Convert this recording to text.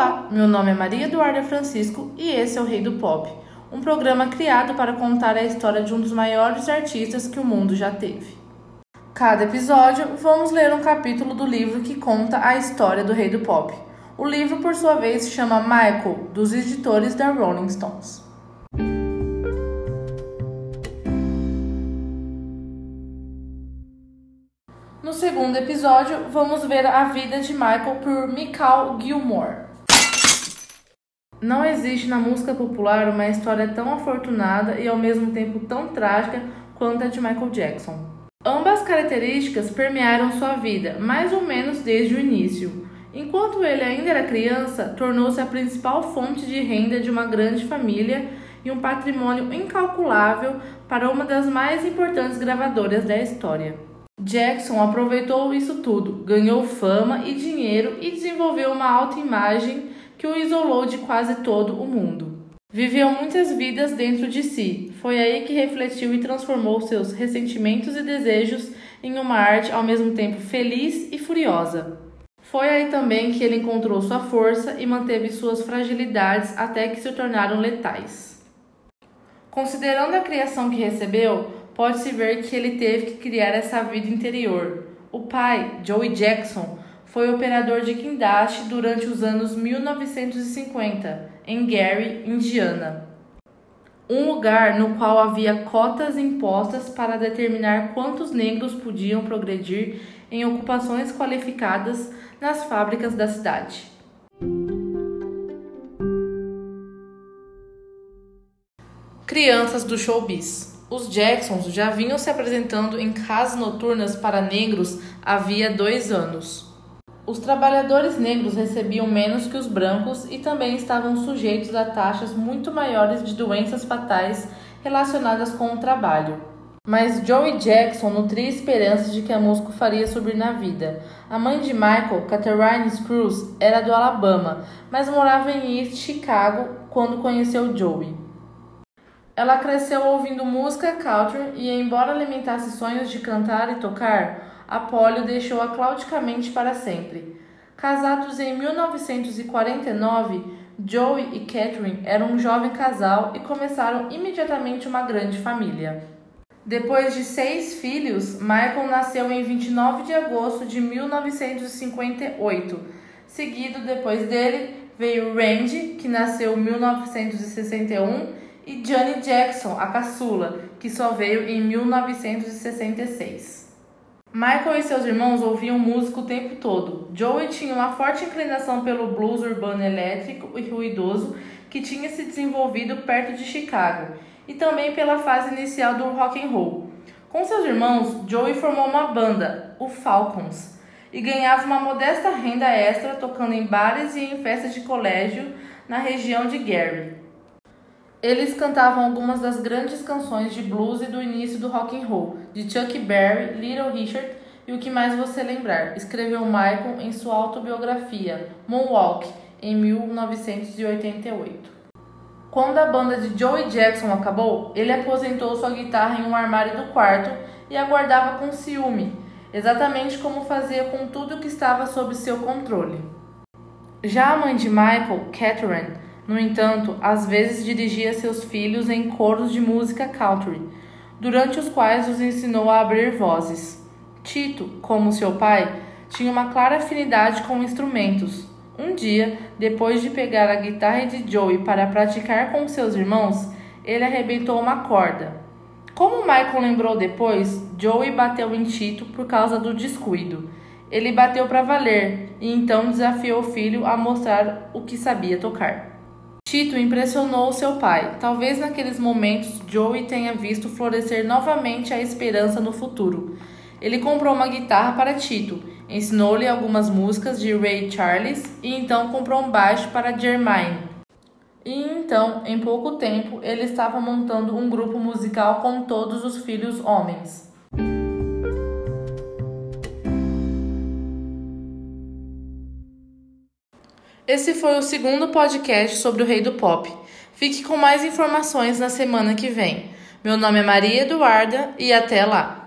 Olá, meu nome é Maria Eduarda Francisco e esse é o Rei do Pop, um programa criado para contar a história de um dos maiores artistas que o mundo já teve. Cada episódio, vamos ler um capítulo do livro que conta a história do Rei do Pop. O livro, por sua vez, se chama Michael, dos editores da Rolling Stones. No segundo episódio, vamos ver a vida de Michael por Michael Gilmore. Não existe na música popular uma história tão afortunada e ao mesmo tempo tão trágica quanto a de Michael Jackson. Ambas características permearam sua vida, mais ou menos desde o início. Enquanto ele ainda era criança, tornou-se a principal fonte de renda de uma grande família e um patrimônio incalculável para uma das mais importantes gravadoras da história. Jackson aproveitou isso tudo, ganhou fama e dinheiro e desenvolveu uma autoimagem que o isolou de quase todo o mundo. Viveu muitas vidas dentro de si. Foi aí que refletiu e transformou seus ressentimentos e desejos em uma arte ao mesmo tempo feliz e furiosa. Foi aí também que ele encontrou sua força e manteve suas fragilidades até que se tornaram letais. Considerando a criação que recebeu, pode-se ver que ele teve que criar essa vida interior. O pai, Joey Jackson, foi operador de guindaste durante os anos 1950 em Gary, Indiana. Um lugar no qual havia cotas impostas para determinar quantos negros podiam progredir em ocupações qualificadas nas fábricas da cidade. Crianças do showbiz. Os Jacksons já vinham se apresentando em casas noturnas para negros havia dois anos. Os trabalhadores negros recebiam menos que os brancos e também estavam sujeitos a taxas muito maiores de doenças fatais relacionadas com o trabalho. Mas Joey Jackson nutria esperanças de que a música faria subir na vida. A mãe de Michael, Catherine Cruz, era do Alabama, mas morava em East Chicago quando conheceu Joey. Ela cresceu ouvindo música country e, embora alimentasse sonhos de cantar e tocar, Apólio deixou-a claudicamente para sempre. Casados em 1949, Joey e Catherine eram um jovem casal e começaram imediatamente uma grande família. Depois de seis filhos, Michael nasceu em 29 de agosto de 1958. Seguido depois dele veio Randy, que nasceu em 1961, e Johnny Jackson, a caçula, que só veio em 1966. Michael e seus irmãos ouviam música o tempo todo. Joey tinha uma forte inclinação pelo blues urbano elétrico e ruidoso que tinha se desenvolvido perto de Chicago, e também pela fase inicial do rock and roll. Com seus irmãos, Joey formou uma banda, o Falcons, e ganhava uma modesta renda extra tocando em bares e em festas de colégio na região de Gary. Eles cantavam algumas das grandes canções de blues e do início do rock and roll, de Chuck Berry, Little Richard e o que mais você lembrar, escreveu Michael em sua autobiografia Moonwalk, em 1988. Quando a banda de Joey Jackson acabou, ele aposentou sua guitarra em um armário do quarto e aguardava com ciúme, exatamente como fazia com tudo que estava sob seu controle. Já a mãe de Michael, Catherine, no entanto, às vezes dirigia seus filhos em coros de música country, durante os quais os ensinou a abrir vozes. Tito, como seu pai, tinha uma clara afinidade com instrumentos. Um dia, depois de pegar a guitarra de Joey para praticar com seus irmãos, ele arrebentou uma corda. Como Michael lembrou depois, Joey bateu em Tito por causa do descuido. Ele bateu para valer e então desafiou o filho a mostrar o que sabia tocar. Tito impressionou seu pai. Talvez naqueles momentos Joey tenha visto florescer novamente a esperança no futuro. Ele comprou uma guitarra para Tito, ensinou-lhe algumas músicas de Ray Charles e então comprou um baixo para Jermaine. E então, em pouco tempo, ele estava montando um grupo musical com todos os filhos homens. Esse foi o segundo podcast sobre o Rei do Pop. Fique com mais informações na semana que vem. Meu nome é Maria Eduarda e até lá!